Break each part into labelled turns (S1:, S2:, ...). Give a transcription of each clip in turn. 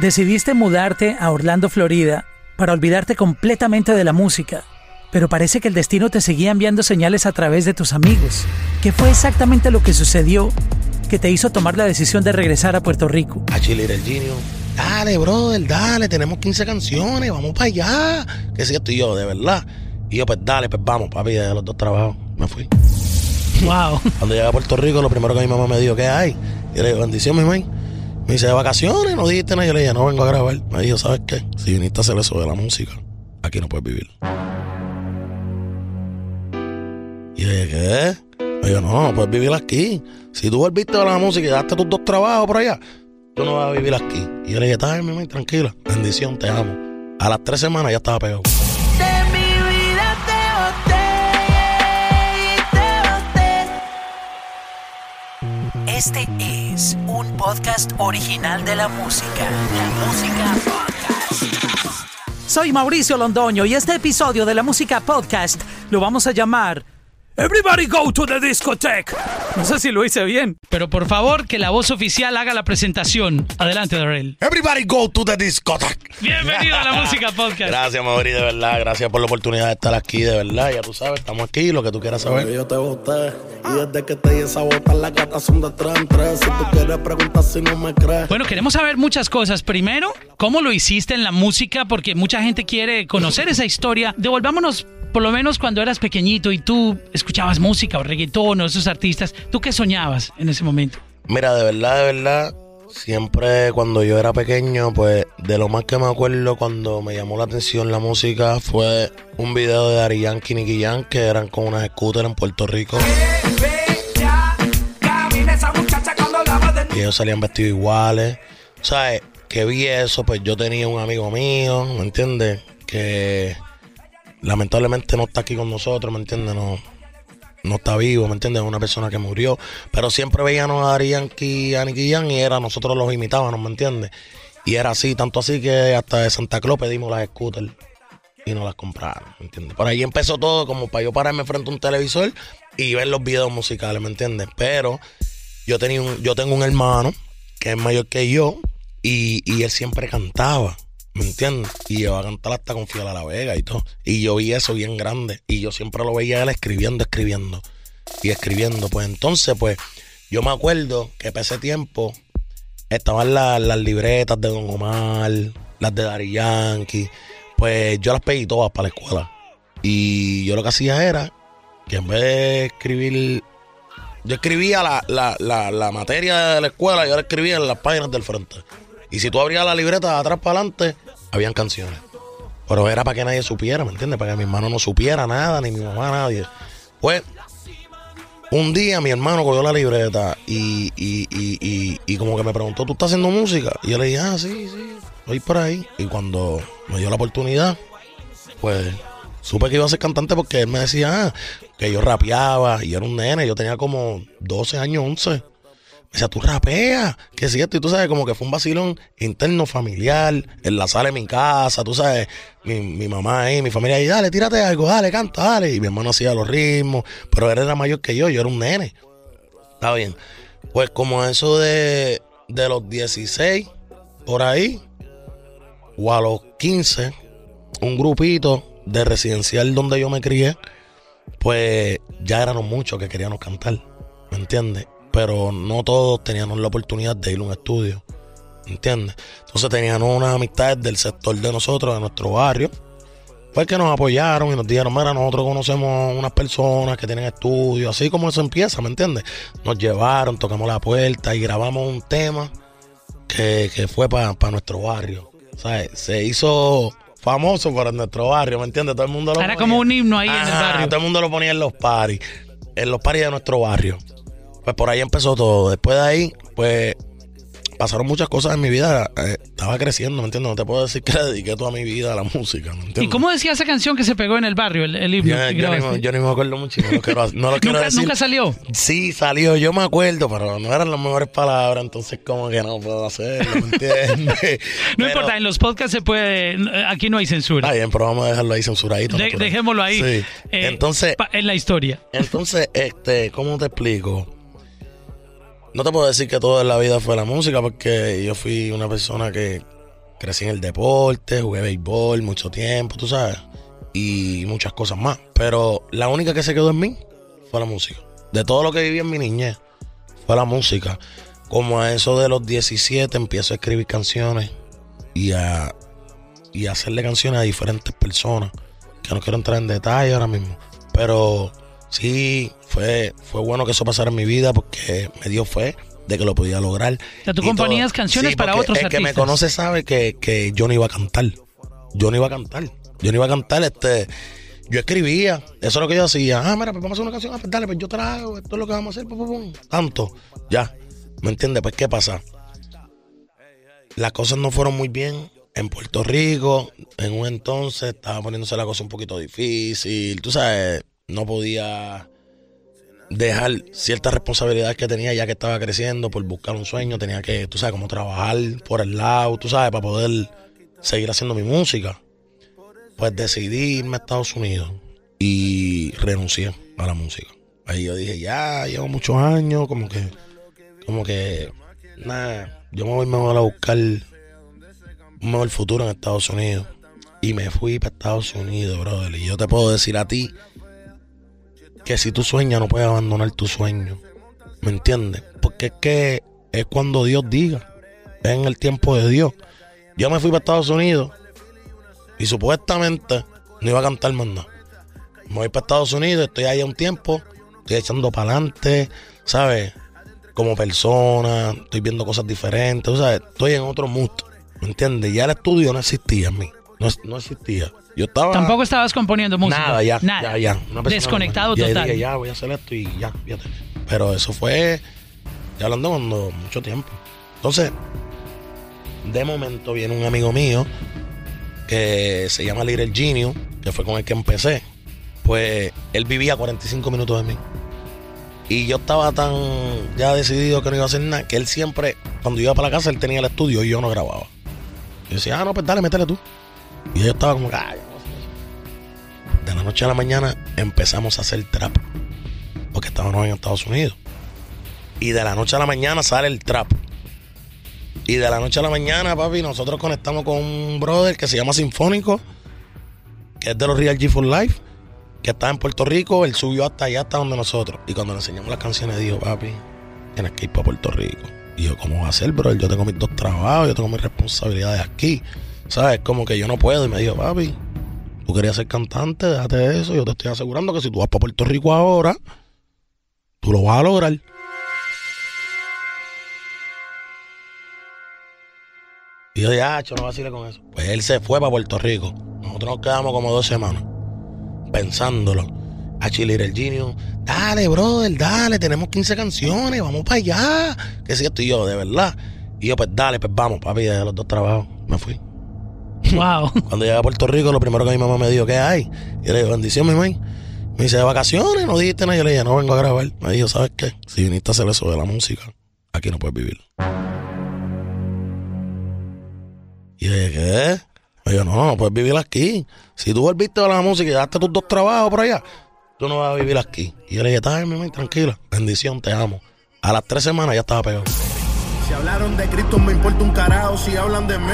S1: Decidiste mudarte a Orlando, Florida, para olvidarte completamente de la música, pero parece que el destino te seguía enviando señales a través de tus amigos. ¿Qué fue exactamente lo que sucedió que te hizo tomar la decisión de regresar a Puerto Rico?
S2: A Chile el Genio. Dale, brother, dale, tenemos 15 canciones, vamos para allá. Que si esto y yo, de verdad. Y yo, pues dale, pues vamos, papi, de los dos trabajos. Me fui.
S1: Wow.
S2: Cuando llegué a Puerto Rico, lo primero que mi mamá me dijo, ¿qué hay? Y le digo, bendición, mi mamá. Me dice, de vacaciones, no dijiste nada. Yo le dije, no vengo a grabar. Me dijo, ¿sabes qué? Si viniste a hacer eso de la música, aquí no puedes vivir. Y yo dije, ¿qué? Me dijo, no, no puedes vivir aquí. Si tú volviste a la música y daste tus dos trabajos por allá, tú no vas a vivir aquí. Y yo le dije, está bien, tranquila. Bendición, te amo. A las tres semanas ya estaba pegado.
S3: Este es un podcast original de la música. La música podcast.
S1: Soy Mauricio Londoño y este episodio de la Música Podcast lo vamos a llamar Everybody Go to the Discotheque. No sé si lo hice bien.
S4: Pero por favor, que la voz oficial haga la presentación. Adelante, Darrell.
S2: Everybody go to the discotheque.
S4: Bienvenido a la Música Podcast.
S2: Gracias, Mauri, de verdad. Gracias por la oportunidad de estar aquí, de verdad. Ya tú sabes, estamos aquí, lo que tú quieras saber.
S5: Yo te boté y desde que te esa bota las gatas son de tres en tres. Si tú quieres preguntar si no me crees.
S4: Bueno, queremos saber muchas cosas. Primero, ¿cómo lo hiciste en la música? Porque mucha gente quiere conocer esa historia. Devolvámonos, por lo menos cuando eras pequeñito y tú escuchabas música o reggaetón o esos artistas. ¿Tú qué soñabas en ese momento?
S2: Mira, de verdad, de verdad, siempre cuando yo era pequeño, pues de lo más que me acuerdo cuando me llamó la atención la música fue un video de Dari Yankee y Nicky que eran con unas scooters en Puerto Rico. Y ellos salían vestidos iguales. ¿Sabes? Que vi eso, pues yo tenía un amigo mío, ¿me entiendes? Que lamentablemente no está aquí con nosotros, ¿me entiendes? No, no está vivo, ¿me entiendes? Es una persona que murió. Pero siempre veíamos a Yankee, a Nicky y era, nosotros los imitábamos, ¿me entiendes? Y era así, tanto así que hasta de Santa Claus pedimos las scooters y nos las compraron, ¿me entiendes? Por ahí empezó todo como para yo pararme frente a un televisor y ver los videos musicales, ¿me entiendes? Pero yo tenía un, yo tengo un hermano que es mayor que yo y, y él siempre cantaba, ¿me entiendes? Y llegó a cantar hasta con a la Vega y todo. Y yo vi eso bien grande y yo siempre lo veía él escribiendo, escribiendo y escribiendo. Pues entonces, pues yo me acuerdo que para ese tiempo estaban la- las libretas de Don Omar, las de Dari Yankee. Pues yo las pedí todas para la escuela. Y yo lo que hacía era que en vez de escribir, yo escribía la, la, la, la materia de la escuela, yo la escribía en las páginas del frente. Y si tú abrías la libreta de atrás para adelante, habían canciones. Pero era para que nadie supiera, ¿me entiendes? Para que mi hermano no supiera nada, ni mi mamá, nadie. Pues, un día mi hermano cogió la libreta y, y, y, y, como que me preguntó, ¿tú estás haciendo música? Y yo le dije, ah, sí, sí, estoy por ahí. Y cuando me dio la oportunidad, pues supe que iba a ser cantante porque él me decía ah, que yo rapeaba y era un nene, yo tenía como 12 años, 11. Me decía, tú rapeas, que es cierto. Y tú sabes, como que fue un vacilón interno familiar, en la sala de mi casa, tú sabes, mi, mi mamá ahí, mi familia ahí, dale, tírate algo, dale, canta, dale. Y mi hermano hacía los ritmos, pero él era mayor que yo, yo era un nene. Está bien. Pues como eso de, de los 16, por ahí, o a los 15, un grupito de residencial donde yo me crié, pues ya éramos muchos que queríamos cantar, ¿me entiendes? Pero no todos teníamos la oportunidad de ir a un estudio, ¿me entiendes? Entonces teníamos unas amistades del sector de nosotros, de nuestro barrio, pues que nos apoyaron y nos dijeron, mira, nosotros conocemos unas personas que tienen estudios, así como eso empieza, ¿me entiendes? Nos llevaron, tocamos la puerta y grabamos un tema que, que fue para nuestro barrio. ¿sabes? Se hizo famoso para nuestro barrio, ¿me entiendes? Todo el mundo lo
S4: Era
S2: ponía.
S4: como un himno ahí en el barrio.
S2: Todo el mundo lo ponía en los paris, en los paris de nuestro barrio. Pues por ahí empezó todo. Después de ahí, pues pasaron muchas cosas en mi vida. Eh, estaba creciendo, ¿me entiendes? No te puedo decir que le dediqué toda mi vida a la música, ¿me entiendes?
S4: ¿Y cómo decía esa canción que se pegó en el barrio, el, el himno?
S2: Yo,
S4: que
S2: yo ni, yo ni me acuerdo mucho, no lo quiero, no lo quiero
S4: ¿Nunca,
S2: decir.
S4: nunca salió?
S2: Sí, salió, yo me acuerdo, pero no eran las mejores palabras, entonces como que no puedo hacerlo, ¿me entiendes?
S4: No
S2: Pero-
S4: importa, en los podcasts se puede. Aquí no hay censura.
S2: Está bien, pero vamos a dejarlo ahí censuradito.
S4: De- dejémoslo ahí.
S2: Sí.
S4: eh,
S2: entonces,
S4: pa- en la historia.
S2: entonces, este, ¿cómo te explico? No te puedo decir que todo en la vida fue la música, porque yo fui una persona que crecí en el deporte, jugué béisbol mucho tiempo, tú sabes, y muchas cosas más. Pero la única que se quedó en mí fue la música. De todo lo que viví en mi niñez, fue la música. Como a eso de los 17 empiezo a escribir canciones y a, y a hacerle canciones a diferentes personas. Que no quiero entrar en detalle ahora mismo. Pero sí, fue, fue bueno que eso pasara en mi vida porque me dio fe de que lo podía lograr.
S4: O sea, tú componías canciones
S2: Sí,
S4: para otros
S2: el que me
S4: artistas.
S2: conoce sabe que, que yo no iba a cantar. Yo no iba a cantar. Yo no iba a cantar, este. Yo escribía, eso es lo que yo hacía. Ah, mira, pues vamos a hacer una canción, ah, pues dale, pues yo trago, esto es lo que vamos a hacer, pum, pum, pum. tanto, ya. ¿Me entiendes? Pues, ¿qué pasa? Las cosas no fueron muy bien en Puerto Rico. En un entonces estaba poniéndose la cosa un poquito difícil. Tú sabes, no podía dejar ciertas responsabilidades que tenía ya que estaba creciendo por buscar un sueño. Tenía que, tú sabes, como trabajar por el lado, tú sabes, para poder seguir haciendo mi música. Pues decidí irme a Estados Unidos y renuncié a la música. Ahí yo dije, ya, llevo muchos años, como que, como que, nada, yo me voy mejor a buscar un mejor futuro en Estados Unidos. Y me fui para Estados Unidos, brother. Y yo te puedo decir a ti que si tú sueñas no puedes abandonar tu sueño. ¿Me entiendes? Porque es que es cuando Dios diga. Es en el tiempo de Dios. Yo me fui para Estados Unidos y supuestamente no iba a cantar más nada. Me voy para Estados Unidos, estoy allá un tiempo, estoy echando para adelante, ¿sabes? Como persona, estoy viendo cosas diferentes, ¿sabes? Estoy en otro mood, ¿me entiendes? Ya el estudio no existía en mí, no, no existía. Yo estaba...
S4: Tampoco estabas componiendo música.
S2: Nada, ya.
S4: Nada.
S2: Ya, ya.
S4: Desconectado
S2: normal. Y ahí
S4: total.
S2: dije, ya, voy a hacer esto y ya, fíjate. Pero eso fue, ya hablando cuando mucho tiempo. Entonces, de momento viene un amigo mío que se llama Little Genius, que fue con el que empecé. Pues él vivía a 45 minutos de mí. Y yo estaba tan ya decidido que no iba a hacer nada, que él siempre, cuando iba para la casa, él tenía el estudio y yo no grababa. Yo decía, ah, no, pues dale, métele tú. Y yo estaba como, ah, noche a la mañana empezamos a hacer trap. Porque estábamos en Estados Unidos. Y de la noche a la mañana sale el trap. Y de la noche a la mañana, papi, nosotros conectamos con un brother que se llama Sinfónico, que es de los Real G for Life, que está en Puerto Rico. Él subió hasta allá, hasta donde nosotros. Y cuando le enseñamos las canciones, dijo, papi, tienes que ir para Puerto Rico. Y yo, ¿cómo va a ser, bro? Yo tengo mis dos trabajos, yo tengo mis responsabilidades aquí. ¿Sabes? Como que yo no puedo. Y me dijo, papi, tú querías ser cantante, déjate eso. Yo te estoy asegurando que si tú vas para Puerto Rico ahora, tú lo vas a lograr. Y yo dije, ah, no vacile con eso. Pues él se fue para Puerto Rico. Nosotros nos quedamos como dos semanas pensándolo. A Chile el Genio, dale, brother, dale, tenemos 15 canciones, vamos para allá. Que si esto y yo, de verdad. Y yo, pues dale, pues vamos, papi, de los dos trabajos. Me fui.
S4: Wow.
S2: Cuando llegué a Puerto Rico, lo primero que mi mamá me dijo, ¿qué hay? Y yo le dije, bendición, mi mamá. Me dice, de vacaciones, no dijiste nada. Yo le dije, no vengo a grabar. Me dijo, ¿sabes qué? Si viniste a hacer eso de la música, aquí no puedes vivir. Y yo dije, ¿qué? Me dijo, no, no puedes vivir aquí. Si tú volviste a la música y daste tus dos trabajos por allá, tú no vas a vivir aquí. Y yo le dije, está bien, mi mamá, tranquila. Bendición, te amo. A las tres semanas ya estaba pegado.
S5: Si hablaron de Cristo me importa un carajo si hablan de mí.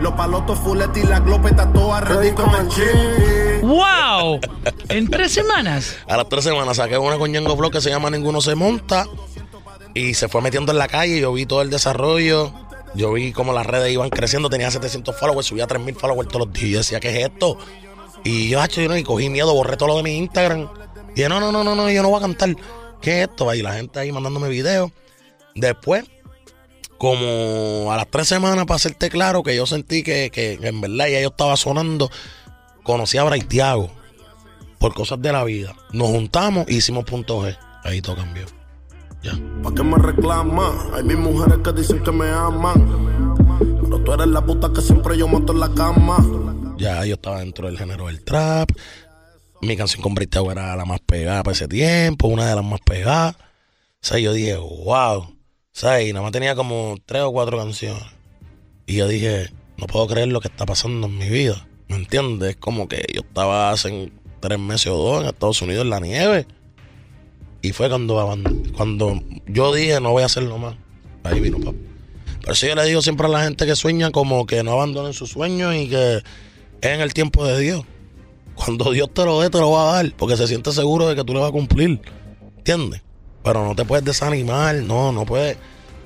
S5: Los palotos fuletes y la glopeta toda ready con el chip.
S4: ¡Wow! En tres semanas.
S2: A las tres semanas saqué una con Ñengo Flow que se llama Ninguno se monta. Y se fue metiendo en la calle. Yo vi todo el desarrollo. Yo vi cómo las redes iban creciendo. Tenía 700 followers, subía 3000 followers todos los días. Y yo decía, ¿qué es esto? Y yo, hacho, yo no, y cogí miedo, borré todo lo de mi Instagram. Y dije, no, no, no, no, no, yo no voy a cantar. ¿Qué es esto? Y la gente ahí mandándome videos. Después, como a las tres semanas, para hacerte claro, que yo sentí que, que en verdad ya yo estaba sonando, conocí a Braithiago por cosas de la vida. Nos juntamos y hicimos punto G. Ahí todo cambió. Ya.
S5: ¿Pa' qué me reclama? Hay mis mujeres que dicen que me aman. Pero tú eres la puta que siempre yo monto en la cama.
S2: Ya yo estaba dentro del género del trap. Mi canción con Braithiago era la más pegada para ese tiempo, una de las más pegadas. O sea, yo dije, wow. Sea, y nada más tenía como tres o cuatro canciones. Y yo dije, no puedo creer lo que está pasando en mi vida. ¿Me entiendes? Es como que yo estaba hace tres meses o dos en Estados Unidos en la nieve. Y fue cuando, cuando yo dije, no voy a hacerlo más. Ahí vino papá. Por eso yo le digo siempre a la gente que sueña como que no abandonen sus sueños y que es en el tiempo de Dios. Cuando Dios te lo dé, te lo va a dar, porque se siente seguro de que tú le vas a cumplir. ¿Entiendes? Pero no te puedes desanimar, no, no puedes,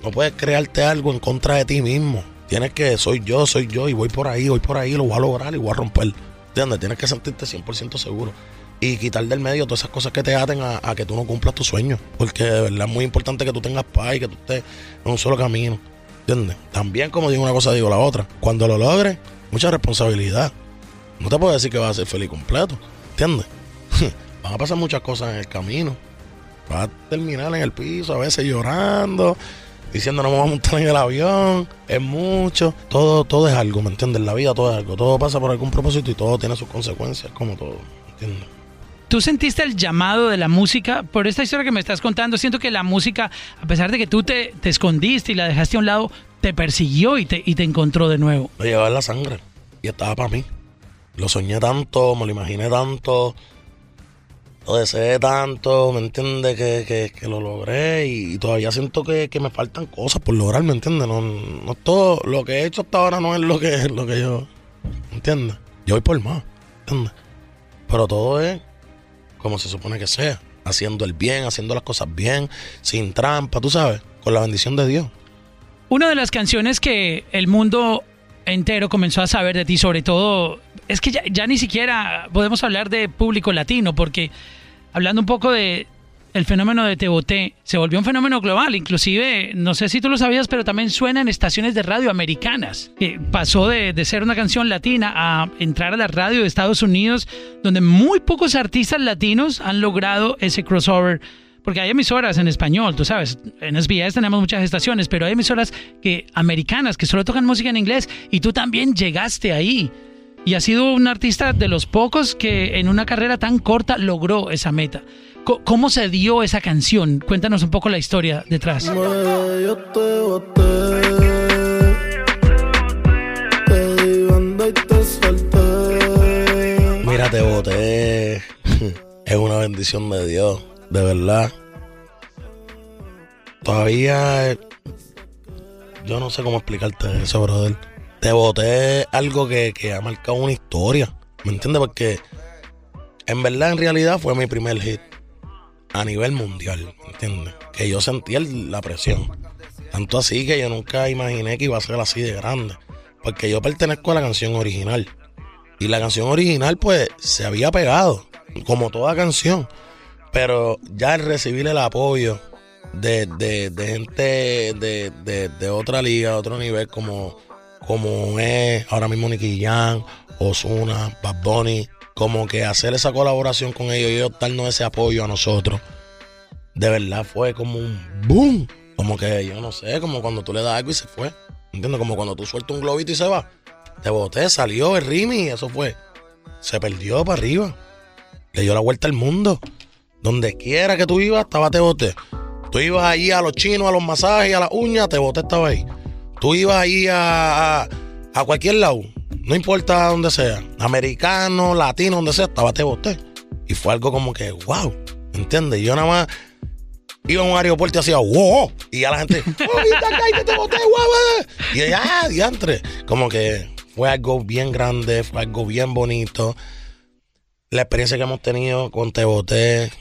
S2: no puedes crearte algo en contra de ti mismo. Tienes que, soy yo, soy yo, y voy por ahí, voy por ahí, lo voy a lograr y voy a romper. ¿Entiendes? Tienes que sentirte 100% seguro. Y quitar del medio todas esas cosas que te aten a, que tú no cumplas tus sueños. Porque de verdad es muy importante que tú tengas paz y que tú estés en un solo camino. ¿Entiendes? También, como digo una cosa, digo la otra. Cuando lo logres, mucha responsabilidad. No te puedo decir que vas a ser feliz completo. ¿Entiendes? Van a pasar muchas cosas en el camino. Vas a terminar en el piso, a veces llorando, diciendo no me voy a montar en el avión. Es mucho. Todo, todo es algo, ¿me entiendes? La vida todo es algo. Todo pasa por algún propósito y todo tiene sus consecuencias, como todo. ¿Entiendes?
S4: ¿Tú sentiste el llamado de la música? Por esta historia que me estás contando, siento que la música, a pesar de que tú te, te escondiste y la dejaste a un lado, te persiguió y te, y te encontró de nuevo.
S2: Lo llevaba en la sangre y estaba para mí. Lo soñé tanto, me lo imaginé tanto, lo deseé tanto, ¿me entiendes? Que, que, lo logré y, todavía siento que, que me faltan cosas por lograr, ¿me entiendes? No, no todo, lo que he hecho hasta ahora no es lo que, lo que yo, ¿me entiendes? Yo voy por más, ¿entiendes? Pero todo es como se supone que sea, haciendo el bien, haciendo las cosas bien, sin trampa, tú sabes, con la bendición de Dios.
S4: Una de las canciones que el mundo entero comenzó a saber de ti, sobre todo, es que ya, ya ni siquiera podemos hablar de público latino, porque hablando un poco de el fenómeno de Te Boté, se volvió un fenómeno global, inclusive, no sé si tú lo sabías, pero también suena en estaciones de radio americanas, que pasó de, de ser una canción latina a entrar a la radio de Estados Unidos, donde muy pocos artistas latinos han logrado ese crossover porque hay emisoras en español, tú sabes, en SBS tenemos muchas estaciones, pero hay emisoras que americanas que solo tocan música en inglés y tú también llegaste ahí. Y has sido un artista de los pocos que en una carrera tan corta logró esa meta. ¿Cómo se dio esa canción? Cuéntanos un poco la historia detrás.
S6: Yo te boté, te di banda y te solté.
S2: Mira, te boté. es una bendición de Dios, de verdad. Todavía eh, yo no sé cómo explicarte eso, brother. Te boté algo que, que ha marcado una historia. ¿Me entiendes? Porque en verdad, en realidad, fue mi primer hit a nivel mundial. ¿Me entiendes? Que yo sentí el- la presión. Tanto así que yo nunca imaginé que iba a ser así de grande. Porque yo pertenezco a la canción original. Y la canción original, pues, se había pegado, como toda canción. Pero ya el recibir el apoyo de, de- de gente de, de- de otra liga, otro nivel, como, como es ahora mismo Nicky Jam, Ozuna, Bad Bunny, como que hacer esa colaboración con ellos y ellos darnos ese apoyo a nosotros, de verdad fue como un boom. Como que yo no sé, como cuando tú le das algo y se fue. ¿Entiendes? Como cuando tú sueltas un globito y se va. Te boté, salió el Rimi eso fue. Se perdió para arriba. Le dio la vuelta al mundo. Donde quiera que tú ibas, estaba te boté. Tú ibas ahí a los chinos, a los masajes, a las uñas, te boté estaba ahí. Tú ibas ahí a, a, cualquier lado, no importa dónde sea, americano, latino, donde sea, estaba te boté. Y fue algo como que, wow, ¿entiendes? Yo nada más iba a un aeropuerto y hacía, wow, y ya la gente, oh, que te boté, eh". y ya, diantre. Como que fue algo bien grande, fue algo bien bonito. La experiencia que hemos tenido con Te Boté,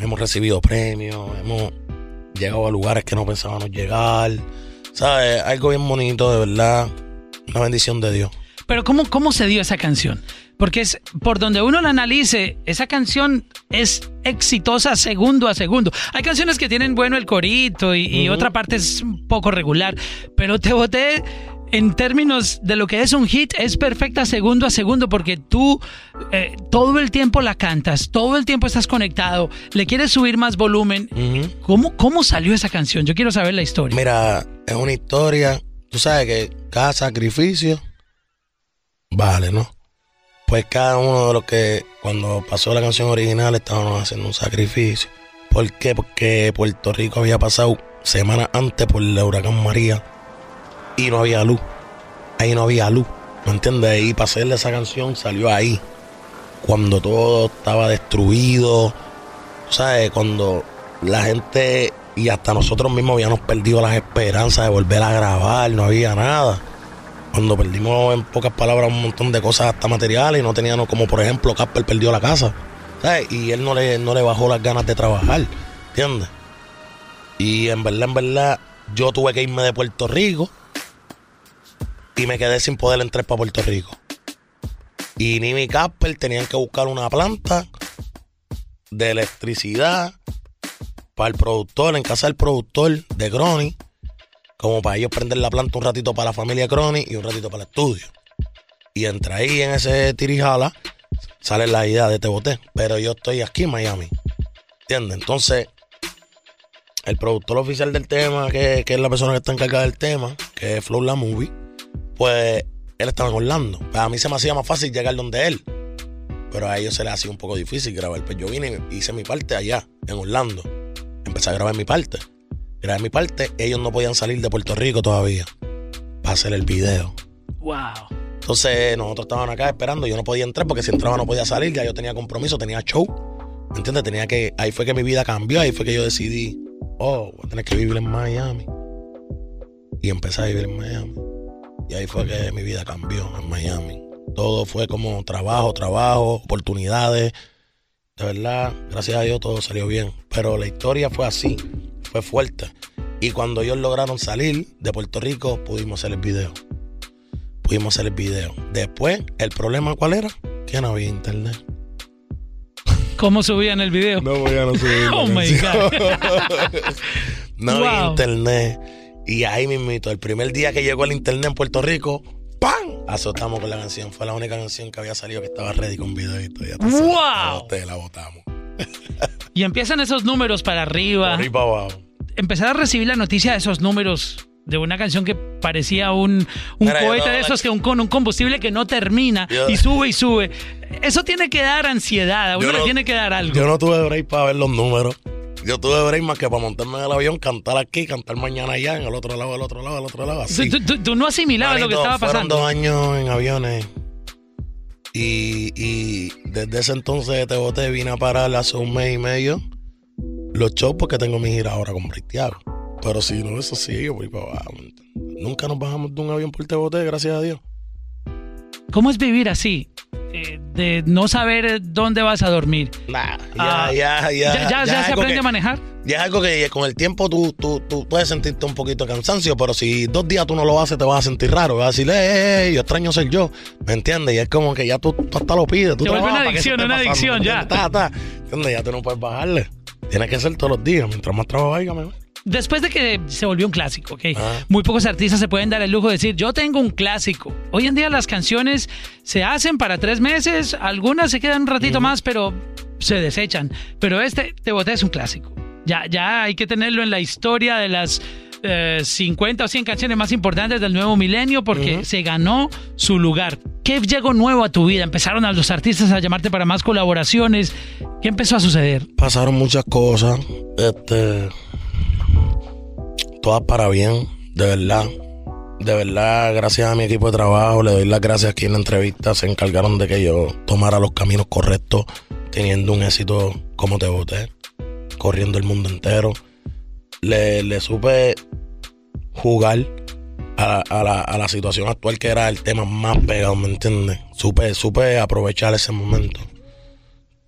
S2: hemos recibido premios, hemos llegado a lugares que no pensábamos llegar. ¿Sabes? Algo bien bonito, de verdad. Una bendición de Dios.
S4: Pero ¿cómo, ¿cómo se dio esa canción? Porque es por donde uno la analice, esa canción es exitosa segundo a segundo. Hay canciones que tienen bueno el corito y, y otra parte es un poco regular, pero Te Boté en términos de lo que es un hit es perfecta segundo a segundo porque tú eh, todo el tiempo la cantas, todo el tiempo estás conectado, le quieres subir más volumen. ¿Cómo, ¿Cómo salió esa canción? Yo quiero saber la historia.
S2: Mira, es una historia. Tú sabes que cada sacrificio vale, ¿no? Pues cada uno de los que cuando pasó la canción original estábamos haciendo un sacrificio. ¿Por qué? Porque Puerto Rico había pasado semanas antes por el huracán María y no había luz. Ahí no había luz. ¿Me entiendes? Y para hacerle esa canción salió ahí. Cuando todo estaba destruido. ¿Sabes? Cuando la gente Y hasta nosotros mismos habíamos perdido las esperanzas de volver a grabar, no había nada. Cuando perdimos, en pocas palabras, un montón de cosas, hasta materiales, y no teníamos, como por ejemplo, Casper perdió la casa. ¿sabes? Y él no le, no le bajó las ganas de trabajar, ¿entiendes? Y en verdad, en verdad, yo tuve que irme de Puerto Rico y me quedé sin poder entrar para Puerto Rico. Y ni mi Casper tenían que buscar una planta de electricidad para el productor, en casa del productor de Crony, como para ellos prender la planta un ratito para la familia Crony y un ratito para el estudio. Y entre ahí en ese tirijala sale la idea de Te Boté. Pero yo estoy aquí en Miami. ¿Entiendes? Entonces, el productor oficial del tema, que, que es la persona que está encargada del tema, que es Flow La Movie, pues él estaba en Orlando. Pues a mí se me hacía más fácil llegar donde él. Pero a ellos se les hacía un poco difícil grabar. Pues yo vine y hice mi parte allá, en Orlando. Empecé a grabar mi parte. Grabé mi parte, ellos no podían salir de Puerto Rico todavía para hacer el video.
S4: Wow.
S2: Entonces nosotros estábamos acá esperando, yo no podía entrar porque si entraba no podía salir, ya yo tenía compromiso, tenía show. ¿Me entiendes? Tenía que, ahí fue que mi vida cambió, ahí fue que yo decidí, oh, voy a tener que vivir en Miami. Y empecé a vivir en Miami. Y ahí fue que mi vida cambió en Miami. Todo fue como trabajo, trabajo, oportunidades. De verdad, gracias a Dios todo salió bien. Pero la historia fue así, fue fuerte. Y cuando ellos lograron salir de Puerto Rico, pudimos hacer el video. Pudimos hacer el video. Después, ¿el problema cuál era? Que no había internet.
S4: ¿Cómo subían el video?
S2: No voy a no subir.
S4: Oh my God.
S2: no había internet. Y ahí mismito, el primer día que llegó el internet en Puerto Rico, ¡pam! Azotamos con la canción. Fue la única canción que había salido que estaba ready con. Ya tú sabes,
S4: Wow.
S2: Boté, la botamos.
S4: Y empiezan esos números para arriba.
S2: Por ahí para abajo.
S4: Empezar a recibir la noticia de esos números de una canción que parecía un, un
S2: Mira,
S4: cohete
S2: no-
S4: de esos que un, con un combustible que no termina
S2: Yo-
S4: y sube y sube. Eso tiene que dar ansiedad, a uno le tiene que dar algo.
S2: Yo no tuve break para ver los números. Yo tuve break más que para montarme en el avión, cantar aquí, cantar mañana allá, en el otro lado, el otro lado, el otro lado, así.
S4: Tú, tú- tú no asimilabas lo que estaba pasando.
S2: dos años en aviones. Y, y desde ese entonces de Te Boté vine a parar hace un mes y medio los shows porque tengo mi gira ahora con Britiago. Pero si no, eso sigue, voy para abajo. Nunca nos bajamos de un avión por Te Boté, gracias a Dios.
S4: ¿Cómo es vivir así? Eh, de no saber dónde vas a dormir.
S2: Nah, ya,
S4: Ah,
S2: ya, ya.
S4: ¿Ya, ya, se aprende
S2: que-
S4: a manejar?
S2: Ya es algo que con el tiempo tú, tú, tú puedes sentirte un poquito de cansancio, pero si dos días tú no lo haces, te vas a sentir raro. Vas a decir, eh, eh, yo extraño ser yo. ¿Me entiendes? Y es como que ya tú, tú hasta lo pides. Tú
S4: Te vuelve una adicción,
S2: esté
S4: una
S2: pasando,
S4: adicción,
S2: ¿me
S4: ya.
S2: Ta, ta. ¿Entiendes? Ya tú no puedes bajarle. Tienes que ser todos los días. Mientras más trabajo haya, mejor.
S4: Después de que se volvió un clásico, ¿ok?
S2: Ah.
S4: Muy pocos artistas se pueden dar el lujo de decir, yo tengo un clásico. Hoy en día las canciones se hacen para tres meses, algunas se quedan un ratito más, pero se desechan. Pero este, Te Boté es un clásico. Ya, ya hay que tenerlo en la historia de las eh, 50 o 100 canciones más importantes del nuevo milenio porque se ganó su lugar. ¿Qué llegó nuevo a tu vida? Empezaron a los artistas a llamarte para más colaboraciones. ¿Qué empezó a suceder?
S2: Pasaron muchas cosas. Este. Todas para bien, de verdad. De verdad, gracias a mi equipo de trabajo, le doy las gracias aquí en la entrevista. Se encargaron de que yo tomara los caminos correctos, teniendo un éxito como te voté, corriendo el mundo entero. Le, le supe jugar a, la, a la situación actual que era el tema más pegado, ¿me entiendes? Supe, supe aprovechar ese momento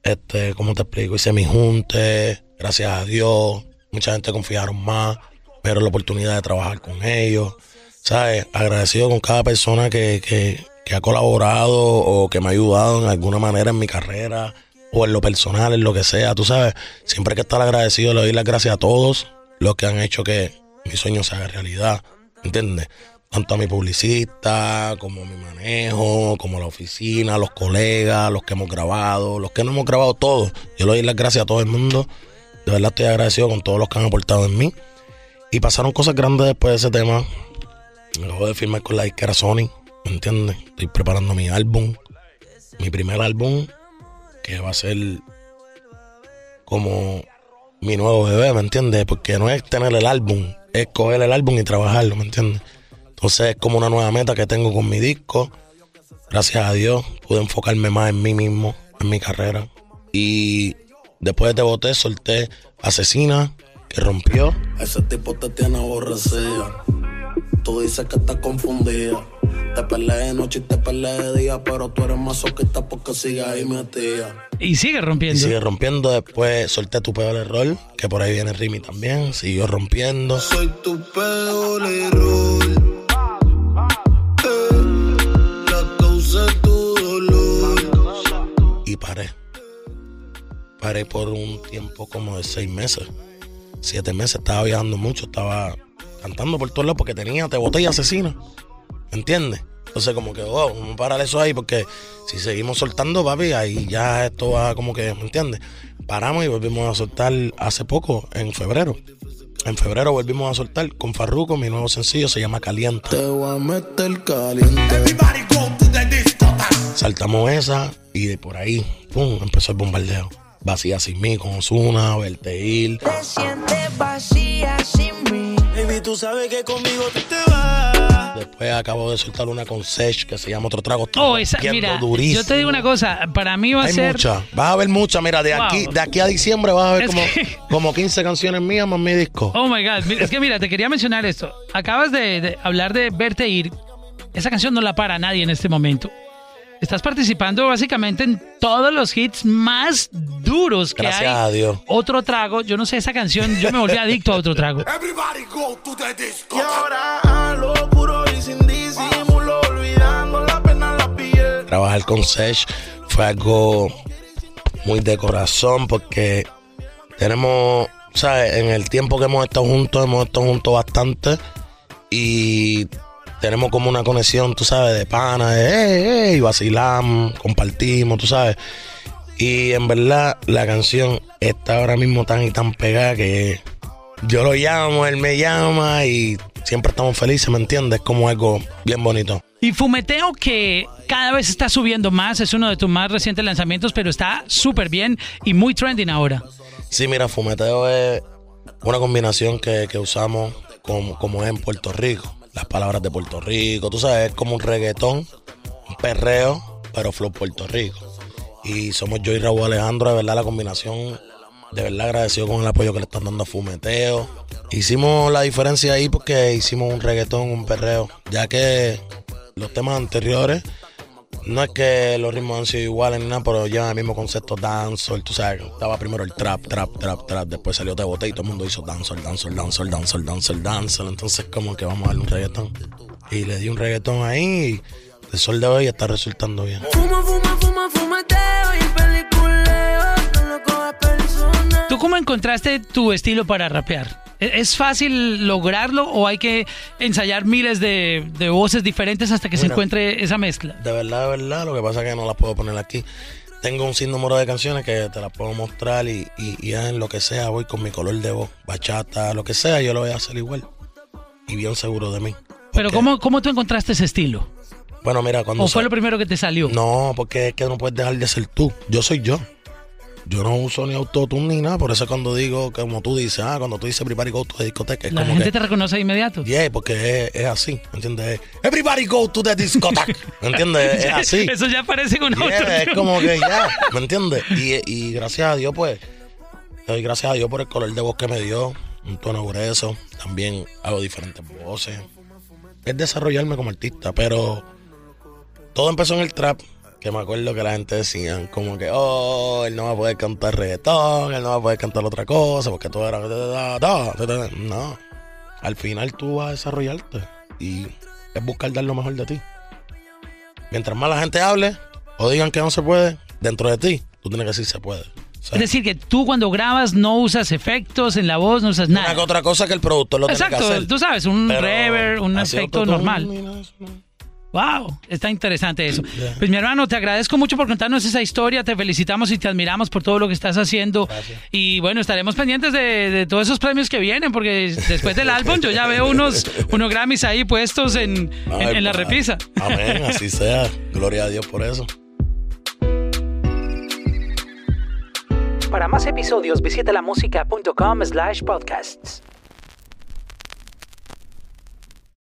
S2: este, ¿cómo te explico? Hice mi junte, gracias a Dios, mucha gente confiaron más, pero la oportunidad de trabajar con ellos, ¿sabes? Agradecido con cada persona que, que, que ha colaborado o que me ha ayudado en alguna manera en mi carrera o en lo personal, en lo que sea, tú sabes, siempre hay que estar agradecido, le doy las gracias a todos los que han hecho que mi sueño se haga realidad, ¿entiendes? Tanto a mi publicista, como a mi manejo, como a la oficina, los colegas, los que hemos grabado, los que no hemos grabado, todos. Yo le doy las gracias a todo el mundo. De verdad estoy agradecido con todos los que han aportado en mí. Y pasaron cosas grandes después de ese tema. Me acabo de firmar con la disquera Sony, ¿me entiendes? Estoy preparando mi álbum, mi primer álbum, que va a ser como mi nuevo bebé, ¿me entiendes? Porque no es tener el álbum, es coger el álbum y trabajarlo, ¿me entiendes? Entonces es como una nueva meta que tengo con mi disco. Gracias a Dios pude enfocarme más en mí mismo, en mi carrera. Y después de Te Boté solté Asesina, que rompió.
S6: Ese tipo te tiene aborrecida. Tú dices que estás confundida. Te peleé de noche y te peleé de día, pero tú eres masoquista porque sigues ahí metida.
S4: Y sigue
S2: Y
S4: rompiendo.
S2: sigue rompiendo. Después solté tu peor error, que por ahí viene Rimi también. Siguió rompiendo.
S6: Soy tu peor error. Eh, la causa de tu dolor.
S2: y paré. Paré por un tiempo como de seis meses, siete meses. Estaba viajando mucho, estaba cantando por todos lados porque tenía Te Boté y Asesina. ¿Entiendes? Entonces, como que, wow, vamos a parar eso ahí porque si seguimos soltando, papi, ahí ya esto va como que, ¿me entiendes? Paramos y volvimos a soltar hace poco, en febrero. En febrero volvimos a soltar con Farruko, mi nuevo sencillo se llama Calienta.
S6: Te voy a meter caliente.
S2: Saltamos esa y de por ahí, pum, empezó el bombardeo. Vacía sin mí, con Osuna, Verteil.
S7: Te sientes vacía sin mí.
S6: Baby, tú sabes que conmigo tú te vas.
S2: Después acabo de soltar una con Sech que se llama Otro Trago. Está
S4: Oh, esa, mira,
S2: durísimo.
S4: yo te digo una cosa, para mí va a
S2: Hay
S4: ser...
S2: muchas. Vas a ver muchas. Mira, de
S4: Wow.
S2: aquí, de aquí a diciembre vas a ver
S4: Es
S2: como,
S4: que-
S2: como 15 canciones mías más mi disco.
S4: Oh my God, es que mira, te quería mencionar esto. Acabas de, de hablar de verte ir. Esa canción no la para nadie en este momento. Estás participando básicamente en todos los hits más duros que
S2: Gracias
S4: hay.
S2: a Dios.
S4: Otro trago, yo no sé esa canción, yo me volví adicto a otro trago.
S6: Y ahora a lo puro y sin disimulo, olvidando la pena la piel.
S2: Trabajar con Sech fue algo muy de corazón porque tenemos, ¿sabes? En el tiempo que hemos estado juntos, hemos estado juntos bastante y tenemos como una conexión, tú sabes, de pana, de hey, hey, vacilamos, compartimos, tú sabes. Y en verdad la canción está ahora mismo tan y tan pegada que yo lo llamo, él me llama y siempre estamos felices, ¿me entiendes? Es como algo bien bonito.
S4: Y Fumeteo que cada vez está subiendo más, es uno de tus más recientes lanzamientos, pero está súper bien y muy trending ahora.
S2: Sí, mira, fumeteo es una combinación que, que usamos como, como es en Puerto Rico. Las palabras de Puerto Rico, tú sabes, es como un reggaetón, un perreo, pero flow Puerto Rico. Y somos yo y Raúl Alejandro, de verdad la combinación, de verdad agradecido con el apoyo que le están dando a Fumeteo. Hicimos la diferencia ahí porque hicimos un reggaetón, un perreo, ya que los temas anteriores no es que los ritmos han sido iguales ni nada, pero llevan el mismo concepto dancehall. Tú sabes, estaba primero el trap, trap, trap, trap. Después salió Te Boté y todo el mundo hizo dancehall, dancehall, dancehall, dancehall, dancehall, dancehall. Entonces, como que vamos a darle un reggaetón. Y le di un reggaetón ahí y el sol de hoy está resultando bien.
S7: Fuma, fuma, fuma, fumeteo y peliculeo. No lo cojas personal.
S4: ¿Tú cómo encontraste tu estilo para rapear? ¿E- ¿Es fácil lograrlo o hay que ensayar miles de, de voces diferentes hasta que se encuentre esa mezcla?
S2: De verdad, de verdad, lo que pasa es que no las puedo poner aquí. Tengo un sinnúmero de canciones que te las puedo mostrar y, y, y en lo que sea voy con mi color de voz, bachata, lo que sea, yo lo voy a hacer igual. Y bien seguro de mí.
S4: Pero ¿cómo, ¿cómo tú encontraste ese estilo?
S2: Bueno, mira, cuando...
S4: ¿O fue lo primero que te salió?
S2: No, porque es que no puedes dejar de ser tú. Yo soy yo. Yo no uso ni autotune ni nada. Por eso cuando digo, como tú dices, ah, cuando tú dices everybody go to the discoteca, es
S4: La
S2: como
S4: gente
S2: que...
S4: te reconoce de inmediato.
S2: Yeah, porque es, es así, ¿entiendes? Everybody go to the discoteca, ¿me entiendes? Es así.
S4: Eso ya parece con
S2: Yeah, es como que ya, ¿me entiendes? Y, y gracias a Dios, pues, le doy gracias a Dios por el color de voz que me dio, un tono grueso. También hago diferentes voces. Es desarrollarme como artista, pero todo empezó en el trap. Que me acuerdo que la gente decía, como que, oh, él no va a poder cantar reggaetón, él no va a poder cantar otra cosa, porque todo era. No. Al final tú vas a desarrollarte y es buscar dar lo mejor de ti. Mientras más la gente hable o digan que no se puede, dentro de ti, tú tienes que decir se puede.
S4: Es decir, que tú cuando grabas no usas efectos en la voz, no usas nada.
S2: otra cosa que el productor lo tiene que
S4: Exacto,
S2: hacer.
S4: tú sabes, un reverb, un efecto normal.
S2: no.
S4: Wow, está interesante eso. Pues mi hermano, te agradezco mucho por contarnos esa historia, te felicitamos y te admiramos por todo lo que estás haciendo.
S2: Gracias.
S4: Y bueno, estaremos pendientes de, de todos esos premios que vienen, porque después del álbum yo ya veo unos, unos Grammys ahí puestos en, en-
S2: Ay,
S4: en la
S2: pa.
S4: repisa.
S2: Amén, así sea. Gloria a Dios por eso.
S3: Para más episodios visita lamusica.com slash podcasts.